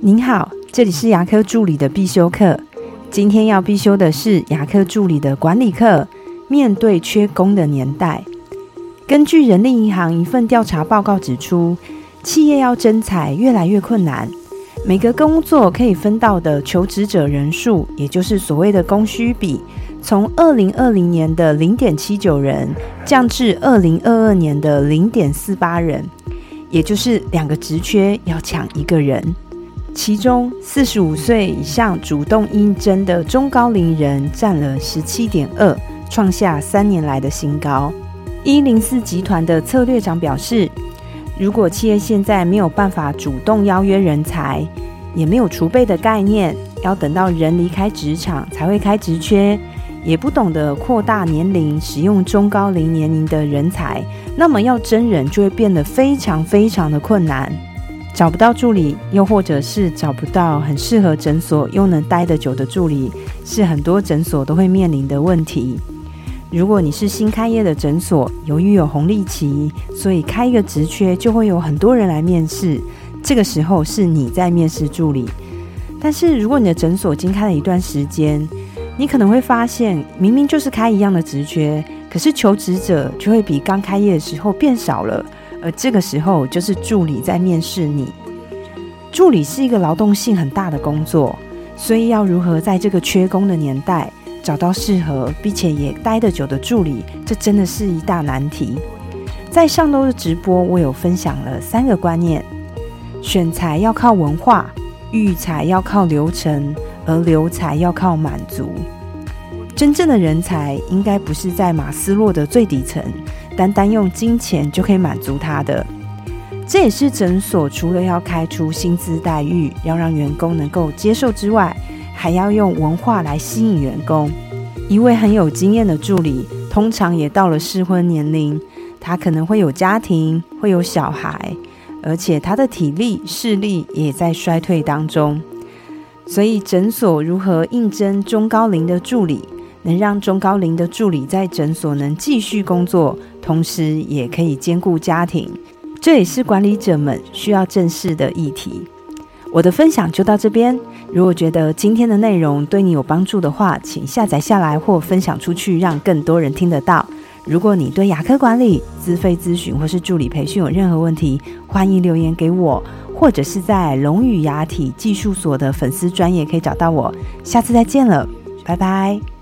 您好，这里是牙科助理的必修课。今天要必修的是牙科助理的管理课。面对缺工的年代，根据人力银行一份调查报告指出，企业要征才越来越困难。每个工作可以分到的求职者人数，也就是所谓的供需比，从二零二零年的零点七九人降至二零二二年的零点四八人，也就是两个职缺要抢一个人。其中，四十五岁以上主动应征的中高龄人占了十七点二，创下三年来的新高。一零四集团的策略长表示，如果企业现在没有办法主动邀约人才，也没有储备的概念，要等到人离开职场才会开职缺，也不懂得扩大年龄使用中高龄年龄的人才，那么要真人就会变得非常非常的困难。找不到助理，又或者是找不到很适合诊所又能待得久的助理，是很多诊所都会面临的问题。如果你是新开业的诊所，由于有红利期，所以开一个职缺就会有很多人来面试。这个时候是你在面试助理。但是如果你的诊所已经开了一段时间，你可能会发现，明明就是开一样的职缺，可是求职者就会比刚开业的时候变少了。而这个时候，就是助理在面试你。助理是一个劳动性很大的工作，所以要如何在这个缺工的年代找到适合并且也待得久的助理，这真的是一大难题。在上周的直播，我有分享了三个观念：选材要靠文化，育才要靠流程，而留才要靠满足。真正的人才应该不是在马斯洛的最底层。单单用金钱就可以满足他的，这也是诊所除了要开出薪资待遇，要让员工能够接受之外，还要用文化来吸引员工。一位很有经验的助理，通常也到了适婚年龄，他可能会有家庭，会有小孩，而且他的体力、视力也在衰退当中。所以，诊所如何应征中高龄的助理？能让中高龄的助理在诊所能继续工作，同时也可以兼顾家庭，这也是管理者们需要正视的议题。我的分享就到这边。如果觉得今天的内容对你有帮助的话，请下载下来或分享出去，让更多人听得到。如果你对牙科管理、资费咨询或是助理培训有任何问题，欢迎留言给我，或者是在龙语牙体技术所的粉丝专业可以找到我。下次再见了，拜拜。